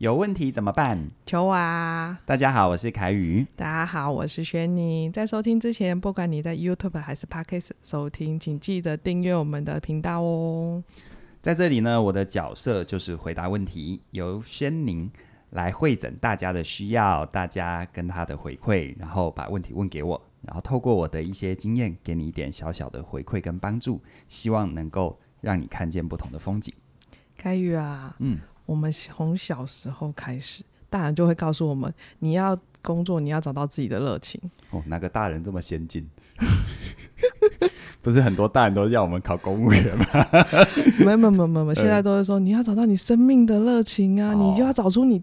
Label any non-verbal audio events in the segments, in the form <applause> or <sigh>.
有问题怎么办？求我啊！大家好，我是凯宇。大家好，我是轩宁。在收听之前，不管你在 YouTube 还是 Podcast 收听，请记得订阅我们的频道哦。在这里呢，我的角色就是回答问题，由轩宁来会诊大家的需要，大家跟他的回馈，然后把问题问给我，然后透过我的一些经验，给你一点小小的回馈跟帮助，希望能够让你看见不同的风景。凯宇啊，嗯。我们从小时候开始，大人就会告诉我们：你要工作，你要找到自己的热情。哦，哪个大人这么先进？<laughs> 不是很多大人都要我们考公务员吗？没没没没没，<laughs> 现在都是说你要找到你生命的热情啊，哦、你就要找出你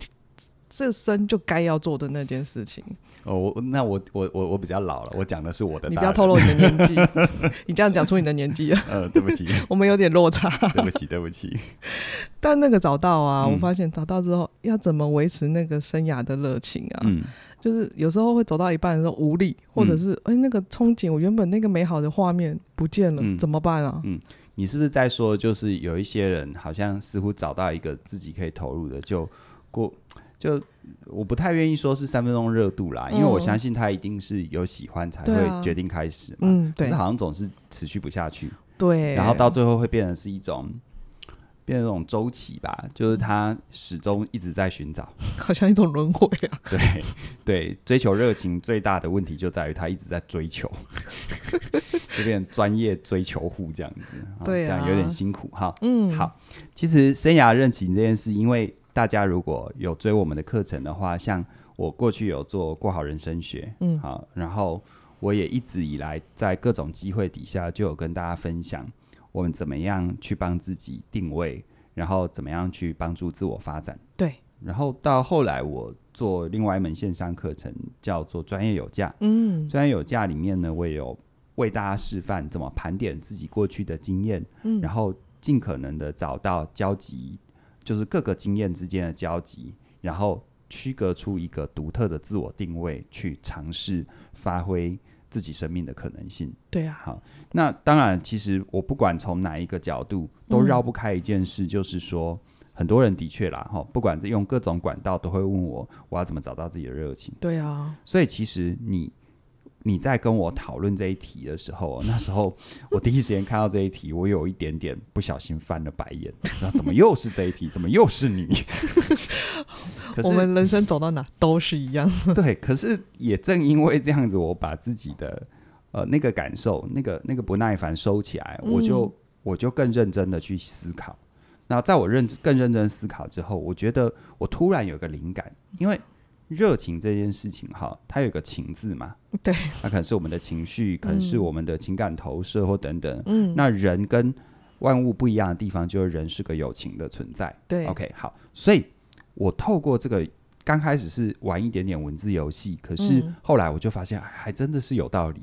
这生就该要做的那件事情。哦，我那我我我我比较老了，我讲的是我的。你不要透露你的年纪，<laughs> 你这样讲出你的年纪了。呃，对不起，<laughs> 我们有点落差。<laughs> 对不起，对不起。但那个找到啊，嗯、我发现找到之后要怎么维持那个生涯的热情啊？嗯，就是有时候会走到一半的时候无力，或者是哎、嗯欸、那个憧憬，我原本那个美好的画面不见了，嗯、怎么办啊？嗯，你是不是在说，就是有一些人好像似乎找到一个自己可以投入的，就过。就我不太愿意说是三分钟热度啦，嗯、因为我相信他一定是有喜欢才会决定开始嘛。嗯，对。可是好像总是持续不下去。对。然后到最后会变成是一种，变成一种周期吧，就是他始终一直在寻找，<laughs> 好像一种轮回啊。对对，追求热情最大的问题就在于他一直在追求，<laughs> 就变成专业追求户这样子。对、啊，这样有点辛苦哈。嗯，好。其实生涯热情这件事，因为大家如果有追我们的课程的话，像我过去有做过好人生学，嗯，好，然后我也一直以来在各种机会底下就有跟大家分享我们怎么样去帮自己定位，然后怎么样去帮助自我发展。对，然后到后来我做另外一门线上课程叫做专业有价，嗯，专业有价里面呢，我也有为大家示范怎么盘点自己过去的经验，嗯，然后尽可能的找到交集。就是各个经验之间的交集，然后区隔出一个独特的自我定位，去尝试发挥自己生命的可能性。对啊，好，那当然，其实我不管从哪一个角度，都绕不开一件事，就是说，嗯、很多人的确啦，哈，不管用各种管道，都会问我，我要怎么找到自己的热情。对啊，所以其实你。你在跟我讨论这一题的时候，<laughs> 那时候我第一时间看到这一题，我有一点点不小心翻了白眼。那怎么又是这一题？怎么又是你？<laughs> 可是我们人生走到哪都是一样。<laughs> 对，可是也正因为这样子，我把自己的呃那个感受、那个那个不耐烦收起来，我就、嗯、我就更认真的去思考。那在我认更认真思考之后，我觉得我突然有个灵感，因为。热情这件事情，哈，它有个情字嘛，对，它可能是我们的情绪，可能是我们的情感投射或等等。嗯，那人跟万物不一样的地方，就是人是个有情的存在。对，OK，好，所以我透过这个刚开始是玩一点点文字游戏，可是后来我就发现，还真的是有道理。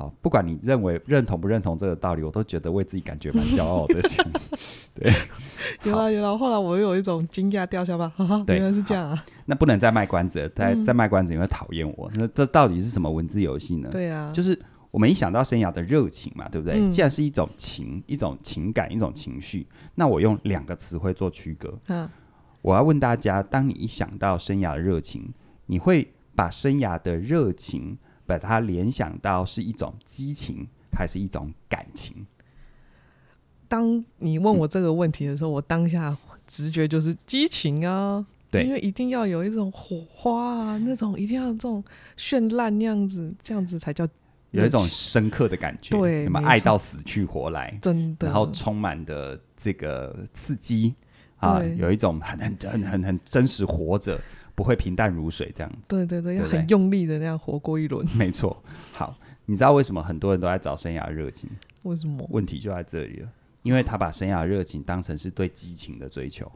好，不管你认为认同不认同这个道理，我都觉得为自己感觉蛮骄傲的。<laughs> 对，<laughs> 有啦有啦，后来我又有一种惊讶掉下巴，对，原来是这样啊。那不能再卖关子了，再再卖关子你会讨厌我。那这到底是什么文字游戏呢？对啊，就是我们一想到生涯的热情嘛，对不对？嗯、既然是一种情，一种情感，一种情绪，那我用两个词汇做区隔。嗯，我要问大家，当你一想到生涯的热情，你会把生涯的热情？把它联想到是一种激情还是一种感情？当你问我这个问题的时候，嗯、我当下直觉就是激情啊，对，因为一定要有一种火花啊，那种一定要这种绚烂那样子，这样子才叫有一种深刻的感觉，对，什么爱到死去活来，真的，然后充满的这个刺激啊，有一种很很很很很真实活着。不会平淡如水这样子，对对对，要很用力的那样活过一轮。<laughs> 没错，好，你知道为什么很多人都在找生涯热情？为什么？问题就在这里了，因为他把生涯热情当成是对激情的追求。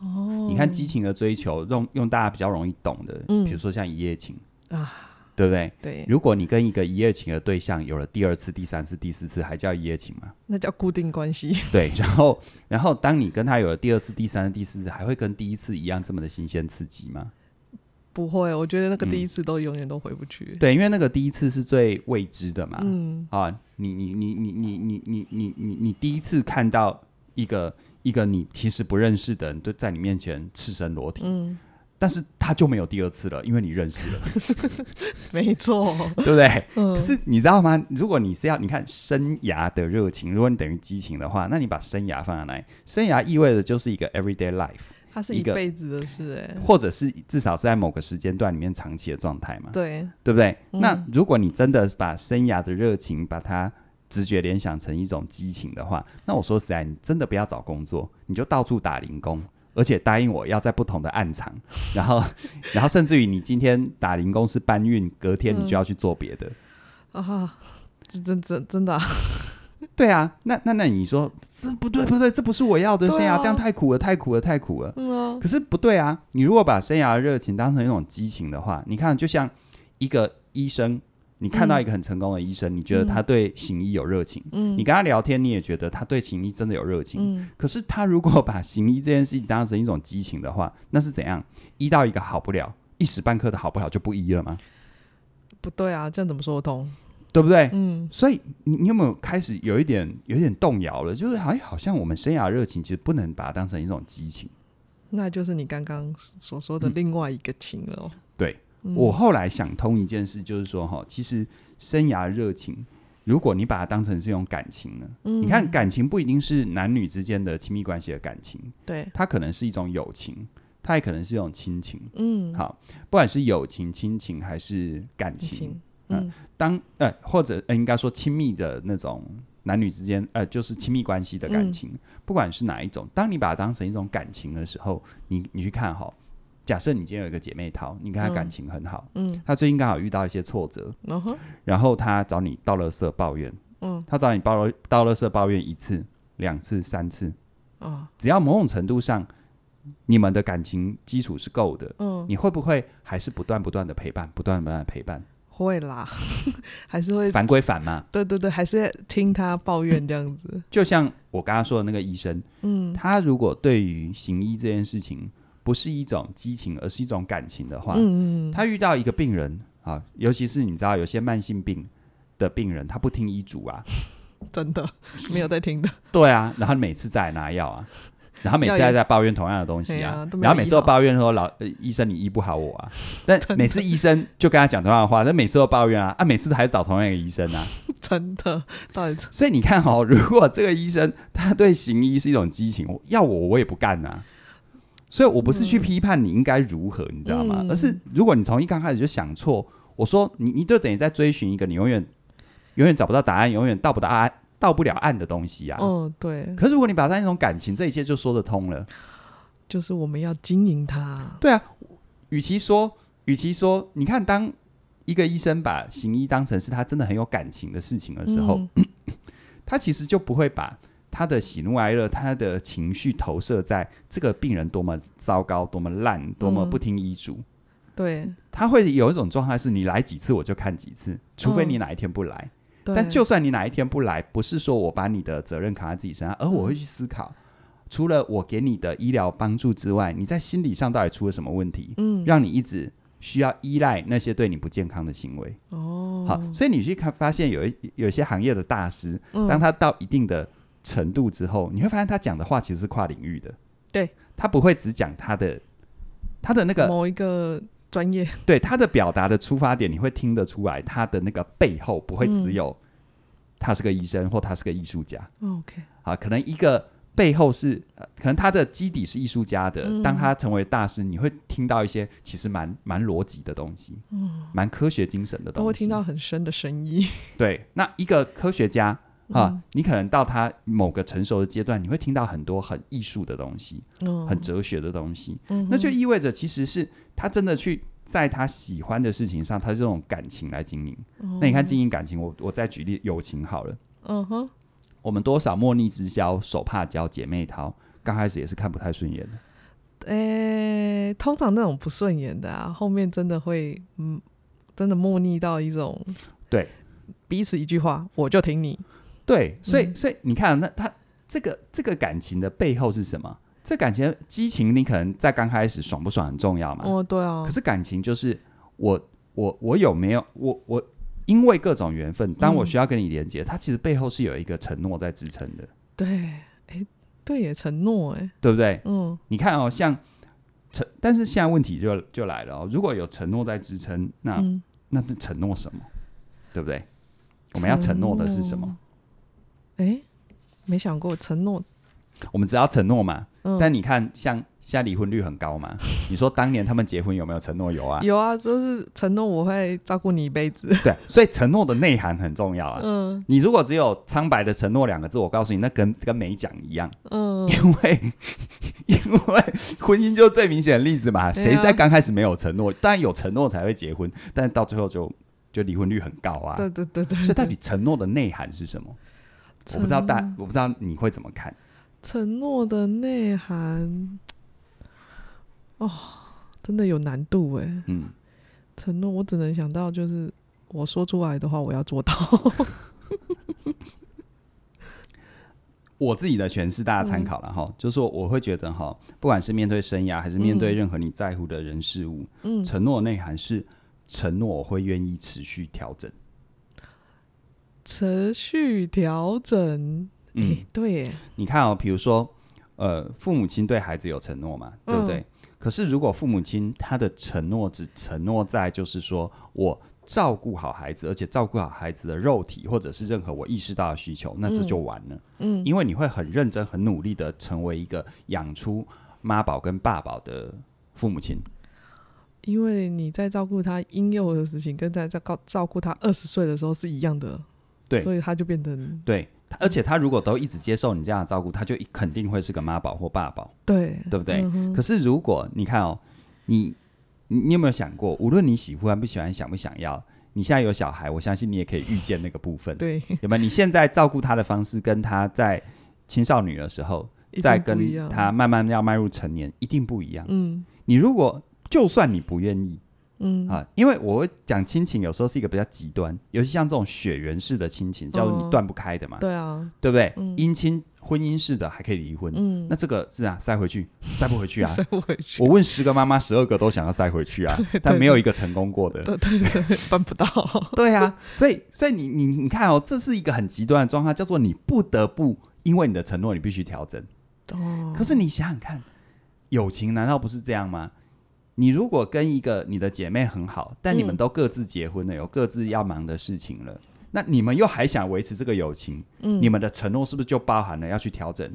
哦，你看激情的追求，用用大家比较容易懂的，嗯，比如说像一夜情啊。对不对？对，如果你跟一个一夜情的对象有了第二次、第三次、第四次，还叫一夜情吗？那叫固定关系。<laughs> 对，然后，然后当你跟他有了第二次、第三次、第四次，还会跟第一次一样这么的新鲜刺激吗？不会，我觉得那个第一次都永远都回不去。嗯。对，因为那个第一次是最未知的嘛。嗯。啊，你你你你你你你你你你第一次看到。一个一个你其实不认识的人，就在你面前赤身裸体。嗯。但是他就没有第二次了，因为你认识了，<laughs> 没错，对不对？嗯。可是你知道吗？如果你是要你看生涯的热情，如果你等于激情的话，那你把生涯放在哪里？生涯意味着就是一个 everyday life，它是一辈子的事，哎，或者是至少是在某个时间段里面长期的状态嘛？对，对不对？嗯。那如果你真的把生涯的热情把它直觉联想成一种激情的话，那我说实在，你真的不要找工作，你就到处打零工。而且答应我要在不同的暗场，<laughs> 然后，<laughs> 然后甚至于你今天打零工是搬运，隔天你就要去做别的。嗯、啊，这真真真的、啊？<laughs> 对啊，那那那你说这不对不对，这不是我要的生涯，啊、这样太苦了太苦了太苦了。嗯啊、可是不对啊，你如果把生涯的热情当成一种激情的话，你看就像一个医生。你看到一个很成功的医生，嗯、你觉得他对行医有热情，嗯，你跟他聊天，你也觉得他对行医真的有热情，嗯。可是他如果把行医这件事情当成一种激情的话，<laughs> 那是怎样？医到一个好不了，一时半刻的好不了就不医了吗？不对啊，这样怎么说得通？对不对？嗯。所以你你有没有开始有一点有一点动摇了？就是好像好像我们生涯热情其实不能把它当成一种激情，那就是你刚刚所说的另外一个情了，哦。嗯、对。我后来想通一件事，就是说哈，其实生涯热情，如果你把它当成是一种感情呢，嗯，你看感情不一定是男女之间的亲密关系的感情，对，它可能是一种友情，它也可能是一种亲情，嗯，好，不管是友情、亲情还是感情，嗯，当呃或者呃应该说亲密的那种男女之间呃就是亲密关系的感情，不管是哪一种，当你把它当成一种感情的时候，你你去看哈。假设你今天有一个姐妹淘，你跟她感情很好，嗯，她最近刚好遇到一些挫折，嗯，然后她找你倒了色抱怨，嗯，她找你倒倒了色抱怨一次、两次、三次，哦，只要某种程度上你们的感情基础是够的，嗯，你会不会还是不断不断的陪伴，不断不断的陪伴？会啦，<laughs> 还是会烦归烦嘛，对对对，还是听她抱怨这样子。就像我刚刚说的那个医生，嗯，他如果对于行医这件事情，不是一种激情，而是一种感情的话，嗯嗯，他遇到一个病人啊，尤其是你知道有些慢性病的病人，他不听医嘱啊，<laughs> 真的 <laughs> 没有在听的。对啊，然后每次再来拿药啊，然后每次还在抱怨同样的东西啊，啊然后每次都抱怨说老、呃、医生你医不好我啊，<laughs> 但每次医生就跟他讲同样的话，但每次都抱怨啊，啊每次还找同样一个医生啊，真的，到底所以你看哦，如果这个医生他对行医是一种激情，要我我也不干啊。所以，我不是去批判你应该如何，嗯、你知道吗？而是如果你从一刚开始就想错，我说你，你就等于在追寻一个你永远、永远找不到答案、永远到不到岸、到不了岸的东西啊。嗯，对。可是如果你把它当一种感情，这一切就说得通了。就是我们要经营它。对啊，与其说，与其说，你看，当一个医生把行医当成是他真的很有感情的事情的时候，嗯、<clears throat> 他其实就不会把。他的喜怒哀乐，他的情绪投射在这个病人多么糟糕、多么烂、多么不听医嘱。嗯、对，他会有一种状态是：你来几次我就看几次，除非你哪一天不来。嗯、但就算你哪一天不来，不是说我把你的责任扛在自己身上，而我会去思考，嗯、除了我给你的医疗帮助之外，你在心理上到底出了什么问题？嗯，让你一直需要依赖那些对你不健康的行为。哦，好，所以你去看，发现有一有些行业的大师，嗯、当他到一定的。程度之后，你会发现他讲的话其实是跨领域的。对，他不会只讲他的他的那个某一个专业。对，他的表达的出发点，你会听得出来，他的那个背后不会只有他是个医生或他是个艺术家。嗯、OK，好，可能一个背后是，可能他的基底是艺术家的。嗯、当他成为大师，你会听到一些其实蛮蛮逻辑的东西，嗯，蛮科学精神的东西，都会听到很深的深意。对，那一个科学家。啊，嗯、你可能到他某个成熟的阶段，你会听到很多很艺术的东西，嗯、很哲学的东西。嗯、那就意味着，其实是他真的去在他喜欢的事情上，他是这种感情来经营。嗯、那你看经营感情，我我再举例友情好了。嗯哼，我们多少莫逆之交，手帕交姐妹淘，刚开始也是看不太顺眼的。诶、欸，通常那种不顺眼的啊，后面真的会嗯，真的莫逆到一种对彼此一句话，我就听你。对，所以、嗯、所以你看，那他这个这个感情的背后是什么？这感情激情，你可能在刚开始爽不爽很重要嘛？哦，对啊。可是感情就是我我我有没有我我因为各种缘分，当我需要跟你连接，嗯、它其实背后是有一个承诺在支撑的。对，哎，对耶，承诺哎，对不对？嗯，你看哦，像承，但是现在问题就就来了哦，如果有承诺在支撑，那、嗯、那是承诺什么？对不对？我们要承诺的是什么？哎，没想过承诺。我们只要承诺嘛，嗯、但你看，像现在离婚率很高嘛，你说当年他们结婚有没有承诺？有啊，有啊，都是承诺我会照顾你一辈子。对，所以承诺的内涵很重要啊。嗯，你如果只有苍白的承诺两个字，我告诉你，那跟跟没讲一样。嗯，因为 <laughs> 因为婚姻就最明显的例子嘛，谁在刚开始没有承诺，当然有承诺才会结婚，但是到最后就就离婚率很高啊。对对对对，所以到底承诺的内涵是什么？我不知道，大我不知道你会怎么看。承诺的内涵，哦，真的有难度哎。嗯，承诺我只能想到就是我说出来的话，我要做到。我自己的诠释，大家参考了哈。嗯、就是说，我会觉得哈，不管是面对生涯，还是面对任何你在乎的人事物，嗯，承诺的内涵是承诺我会愿意持续调整，持续调整。嗯，对耶，你看哦，比如说，呃，父母亲对孩子有承诺嘛，对不对？嗯、可是如果父母亲他的承诺只承诺在就是说我照顾好孩子，而且照顾好孩子的肉体或者是任何我意识到的需求，那这就完了。嗯，因为你会很认真、很努力的成为一个养出妈宝跟爸宝的父母亲，因为你在照顾他婴幼儿的事情，跟在照照顾他二十岁的时候是一样的，对，所以他就变成对。而且他如果都一直接受你这样的照顾，他就肯定会是个妈宝或爸宝，对，对不对？嗯、可是如果你看哦，你你，你有没有想过，无论你喜欢不喜欢，想不想要，你现在有小孩，我相信你也可以预见那个部分，对，有没有？你现在照顾他的方式，跟他在青少女的时候，在跟他慢慢要迈入成年，一定不一样。嗯，你如果就算你不愿意。嗯啊，因为我讲亲情有时候是一个比较极端，尤其像这种血缘式的亲情，叫做你断不开的嘛。对啊，对不对？姻亲婚姻式的还可以离婚，嗯，那这个是啊，塞回去，塞不回去啊，<laughs> 塞不回去。我问十个妈妈，十二个都想要塞回去啊，但没有一个成功过的，对对对，办不到。<laughs> 对啊，所以所以你你你看哦，这是一个很极端的状况，叫做你不得不因为你的承诺，你必须调整。哦，可是你想想看，友情难道不是这样吗？你如果跟一个你的姐妹很好，但你们都各自结婚了，嗯、有各自要忙的事情了，那你们又还想维持这个友情，嗯、你们的承诺是不是就包含了要去调整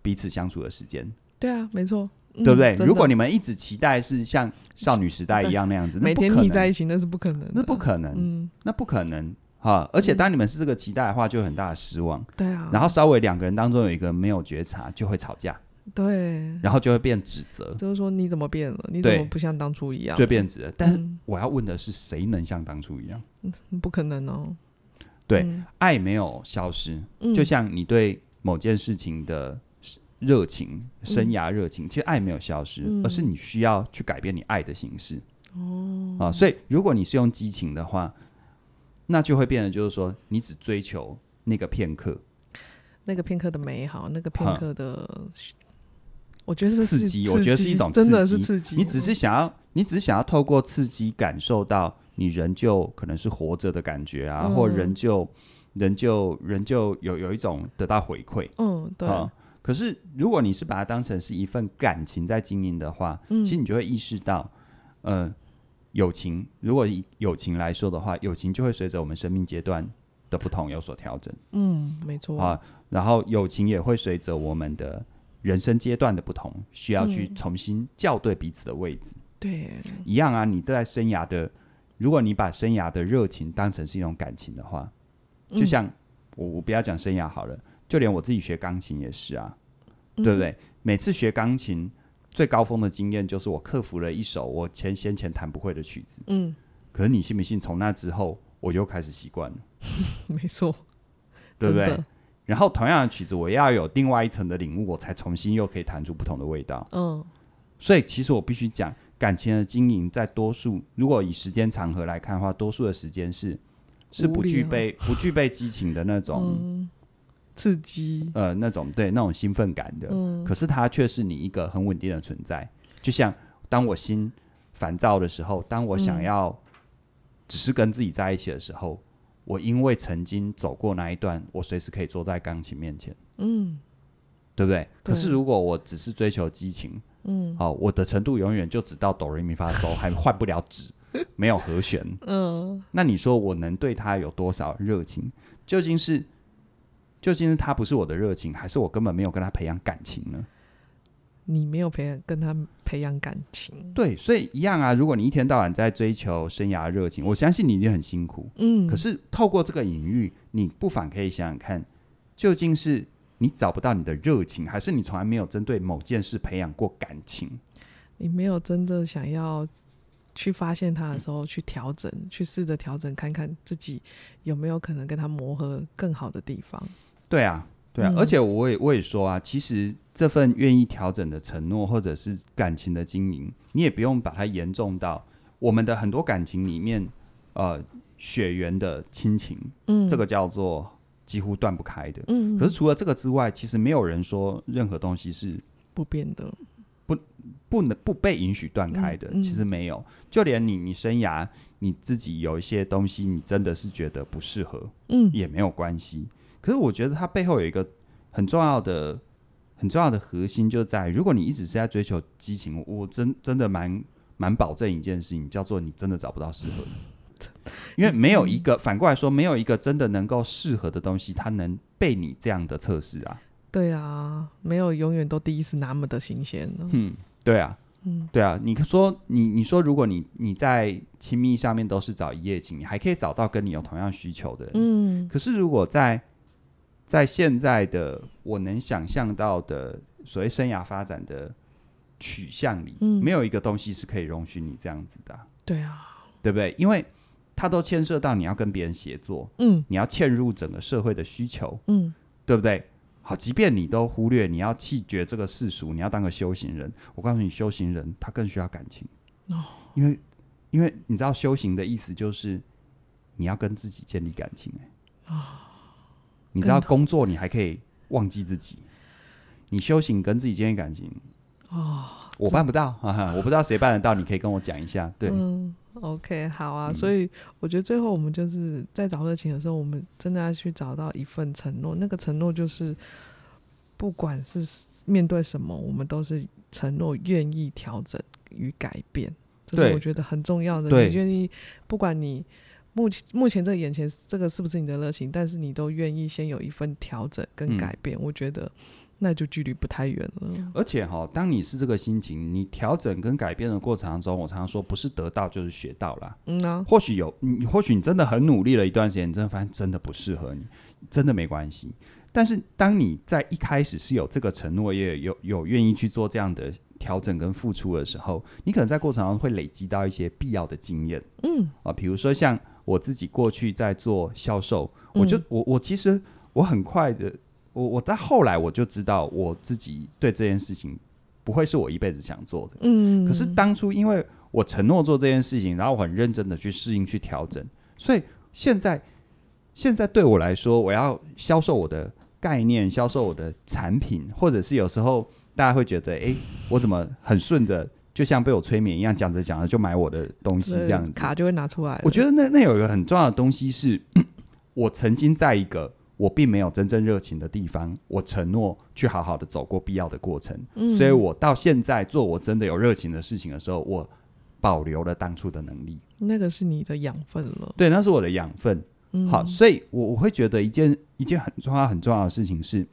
彼此相处的时间？对啊，没错，对不对？嗯、如果你们一直期待是像少女时代一样那样子，每天腻在一起，那是不可能，那不可能，嗯，那不可能哈。而且当你们是这个期待的话，就有很大的失望。对啊，然后稍微两个人当中有一个没有觉察，就会吵架。对，然后就会变指责，就是说你怎么变了？你怎么不像当初一样？就变指责。但是我要问的是，谁能像当初一样？嗯、不可能哦。对，嗯、爱没有消失，嗯、就像你对某件事情的热情、生涯热情，嗯、其实爱没有消失，嗯、而是你需要去改变你爱的形式。哦，啊，所以如果你是用激情的话，那就会变得就是说，你只追求那个片刻，那个片刻的美好，那个片刻的。我觉得是刺激，我觉得是一种刺激，真的是刺激。你只是想要，你只是想要透过刺激感受到你人就可能是活着的感觉啊，嗯、或人就人就人就有有一种得到回馈。嗯，对、嗯。可是如果你是把它当成是一份感情在经营的话，嗯、其实你就会意识到，呃，友情如果以友情来说的话，友情就会随着我们生命阶段的不同有所调整。嗯，没错啊。然后友情也会随着我们的。人生阶段的不同，需要去重新校对彼此的位置。嗯、对，一样啊。你在生涯的，如果你把生涯的热情当成是一种感情的话，就像、嗯、我，我不要讲生涯好了，就连我自己学钢琴也是啊，嗯、对不对？每次学钢琴最高峰的经验，就是我克服了一首我前先前弹不会的曲子。嗯，可是你信不信？从那之后，我又开始习惯了。<laughs> 没错，对不对？然后同样的曲子，我要有另外一层的领悟，我才重新又可以弹出不同的味道。嗯，所以其实我必须讲，感情的经营，在多数如果以时间长河来看的话，多数的时间是是不具备不具备激情的那种、嗯、刺激，呃，那种对那种兴奋感的。嗯，可是它却是你一个很稳定的存在。就像当我心烦躁的时候，当我想要只是跟自己在一起的时候。我因为曾经走过那一段，我随时可以坐在钢琴面前。嗯，对不对？对。可是如果我只是追求激情，嗯，好，我的程度永远就只到哆来咪发嗦，还换不了指，没有和弦，<laughs> 嗯，那你说我能对他有多少热情？究竟是究竟是他不是我的热情，还是我根本没有跟他培养感情呢？你没有培养跟他培养感情，对，所以一样啊。如果你一天到晚在追求生涯热情，我相信你一定很辛苦。嗯，可是透过这个隐喻，你不妨可以想想看，究竟是你找不到你的热情，还是你从来没有针对某件事培养过感情？你没有真的想要去发现他的时候，去调整，去试着调整，看看自己有没有可能跟他磨合更好的地方。对啊。对啊，而且我也我也说啊，其实这份愿意调整的承诺，或者是感情的经营，你也不用把它严重到我们的很多感情里面，呃，血缘的亲情，嗯，这个叫做几乎断不开的，嗯。可是除了这个之外，其实没有人说任何东西是不变的，不不能不被允许断开的，其实没有。就连你你生涯你自己有一些东西，你真的是觉得不适合，嗯，也没有关系。可是我觉得它背后有一个很重要的、很重要的核心，就在如果你一直是在追求激情，我真真的蛮蛮保证一件事情，叫做你真的找不到适合的，因为没有一个反过来说，没有一个真的能够适合的东西，它能被你这样的测试啊。对啊，没有永远都第一次那么的新鲜。嗯，对啊，嗯，对啊。你说你你说，如果你你在亲密上面都是找一夜情，你还可以找到跟你有同样需求的人。嗯，可是如果在在现在的我能想象到的所谓生涯发展的取向里，嗯，没有一个东西是可以容许你这样子的。对啊，对不对？因为它都牵涉到你要跟别人协作，嗯，你要嵌入整个社会的需求，嗯，对不对？好，即便你都忽略，你要弃绝这个世俗，你要当个修行人。我告诉你，修行人他更需要感情哦，因为因为你知道修行的意思就是你要跟自己建立感情，哎，哦。你知道工作，你还可以忘记自己。你修行跟自己建立感情，哦，我办不到，<laughs> 哈哈，我不知道谁办得到。你可以跟我讲一下，对，嗯，OK，好啊。嗯，所以我觉得最后我们就是在找热情的时候，我们真的要去找到一份承诺。那个承诺就是，不管是面对什么，我们都是承诺愿意调整与改变。这是我觉得很重要的。你愿意，不管你。目前目前这个眼前这个是不是你的热情？但是你都愿意先有一份调整跟改变，嗯，我觉得那就距离不太远了。而且哈，当你是这个心情，你调整跟改变的过程当中，我常常说，不是得到就是学到了。嗯啊，或许有你，或许你真的很努力了一段时间，你真的发现真的不适合你，真的没关系。但是当你在一开始是有这个承诺，也有有愿意去做这样的调整跟付出的时候，你可能在过程当中会累积到一些必要的经验。嗯啊，比如说像。我自己过去在做销售，我就我我其实我很快的，我我在后来我就知道我自己对这件事情不会是我一辈子想做的。嗯，可是当初因为我承诺做这件事情，然后我很认真的去适应去调整，所以现在现在对我来说，我要销售我的概念，销售我的产品，或者是有时候大家会觉得，哎，我怎么很顺着。就像被我催眠一样，讲着讲着就买我的东西这样子，卡就会拿出来。我觉得那那有一个很重要的东西是，我曾经在一个我并没有真正热情的地方，我承诺去好好的走过必要的过程，嗯，所以我到现在做我真的有热情的事情的时候，我保留了当初的能力。那个是你的养分了，对，那是我的养分。嗯，好，所以我我会觉得一件一件很重要很重要的事情是，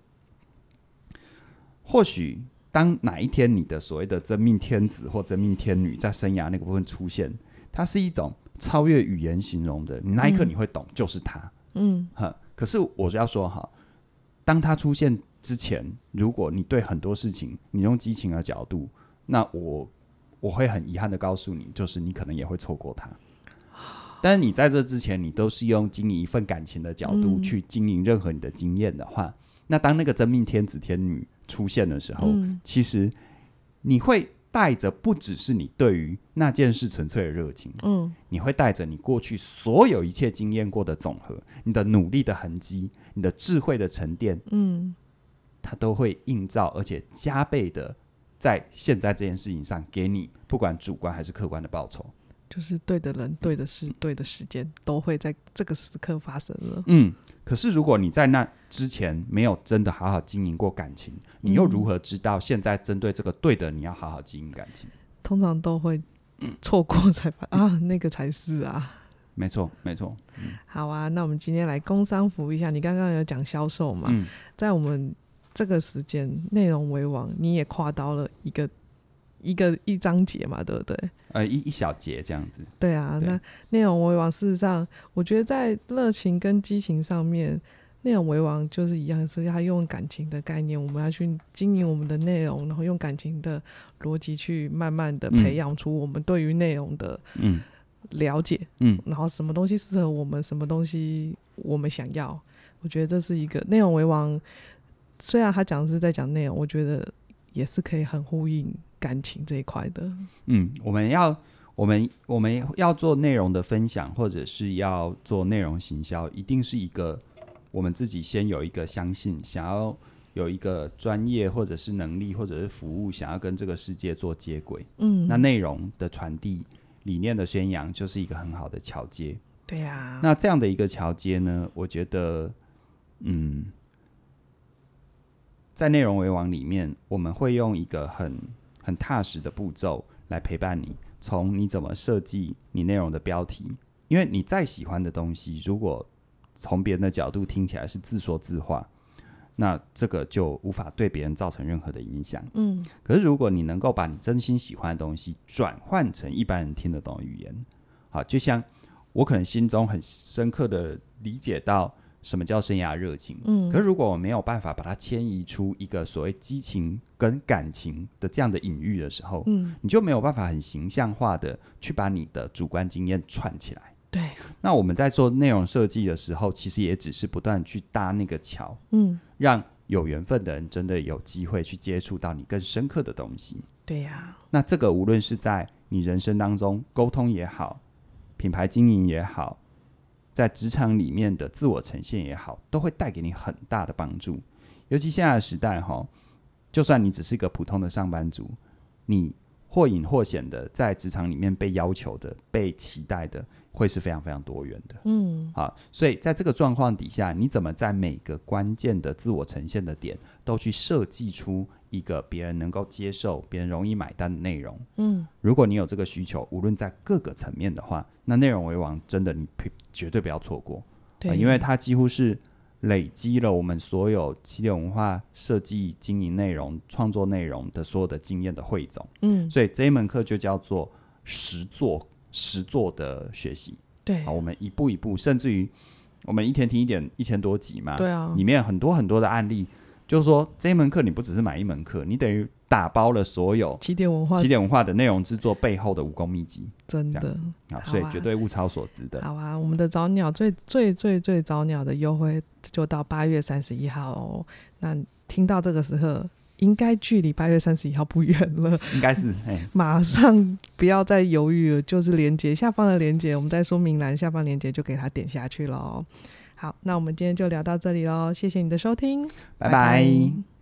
或许。当哪一天你的所谓的真命天子或真命天女在生涯那个部分出现，它是一种超越语言形容的，你那一刻你会懂，就是他。嗯，哈。可是我就要说哈，当他出现之前，如果你对很多事情你用激情的角度，那我我会很遗憾的告诉你，就是你可能也会错过他。但是你在这之前，你都是用经营一份感情的角度去经营任何你的经验的话，那当那个真命天子天女。出现的时候，嗯，其实你会带着不只是你对于那件事纯粹的热情，嗯，你会带着你过去所有一切经验过的总和，你的努力的痕迹，你的智慧的沉淀，嗯，它都会映照，而且加倍的在现在这件事情上给你不管主观还是客观的报酬。就是对的人、对的事、对的时间，都会在这个时刻发生了。嗯，可是如果你在那之前没有真的好好经营过感情，你又如何知道现在针对这个对的你要好好经营感情？通常都会错过才发、嗯、啊，那个才是啊。没错，没错。嗯、好啊，那我们今天来工商服务一下。你刚刚有讲销售嘛？嗯、在我们这个时间，内容为王，你也跨到了一个。一个一章节嘛，对不对？呃，一一小节这样子。对啊，对，那内容为王。事实上，我觉得在热情跟激情上面，内容为王就是一样，是要用感情的概念，我们要去经营我们的内容，然后用感情的逻辑去慢慢的培养出我们对于内容的了解。嗯，然后什么东西适合我们，什么东西我们想要。我觉得这是一个内容为王。虽然他讲的是在讲内容，我觉得也是可以很呼应。感情这一块的，嗯，我们要我们我们要做内容的分享，或者是要做内容行销，一定是一个我们自己先有一个相信，想要有一个专业或者是能力或者是服务，想要跟这个世界做接轨。嗯，那内容的传递、理念的宣扬，就是一个很好的桥接。对呀、啊，那这样的一个桥接呢，我觉得，嗯，在内容为王里面，我们会用一个很。很踏实的步骤来陪伴你，从你怎么设计你内容的标题，因为你再喜欢的东西，如果从别人的角度听起来是自说自话，那这个就无法对别人造成任何的影响。嗯，可是如果你能够把你真心喜欢的东西转换成一般人听得懂的语言，好，就像我可能心中很深刻的理解到。什么叫生涯热情？嗯，可是如果我没有办法把它迁移出一个所谓激情跟感情的这样的隐喻的时候，嗯，你就没有办法很形象化的去把你的主观经验串起来。对，那我们在做内容设计的时候，其实也只是不断去搭那个桥，嗯，让有缘分的人真的有机会去接触到你更深刻的东西。对呀，那这个无论是在你人生当中沟通也好，品牌经营也好。在职场里面的自我呈现也好，都会带给你很大的帮助。尤其现在的时代，哈，就算你只是一个普通的上班族，你或隐或显的在职场里面被要求的、被期待的，会是非常非常多元的。嗯，好，所以在这个状况底下，你怎么在每个关键的自我呈现的点，都去设计出一个别人能够接受、别人容易买单的内容？嗯，如果你有这个需求，无论在各个层面的话，那内容为王真的你绝对不要错过，对、呃，因为它几乎是累积了我们所有起点文化设计、经营内容、创作内容的所有的经验的汇总。嗯，所以这一门课就叫做实作实作的学习。对，好，我们一步一步，甚至于我们一天听一点一千多集嘛，对啊，里面很多很多的案例，就是说这一门课你不只是买一门课，你等于。打包了所有起点文化、起点文化的内容制作背后的武功秘籍，真的啊，所以绝对物超所值的。好啊，我们的早鸟最最最最早鸟的优惠就到八月三十一号哦。那听到这个时候，应该距离八月三十一号不远了，应该是，<laughs> 马上不要再犹豫了，就是连接下方的连接，我们在说明栏下方连接就给它点下去了。好，那我们今天就聊到这里喽，谢谢你的收听，拜拜。拜拜。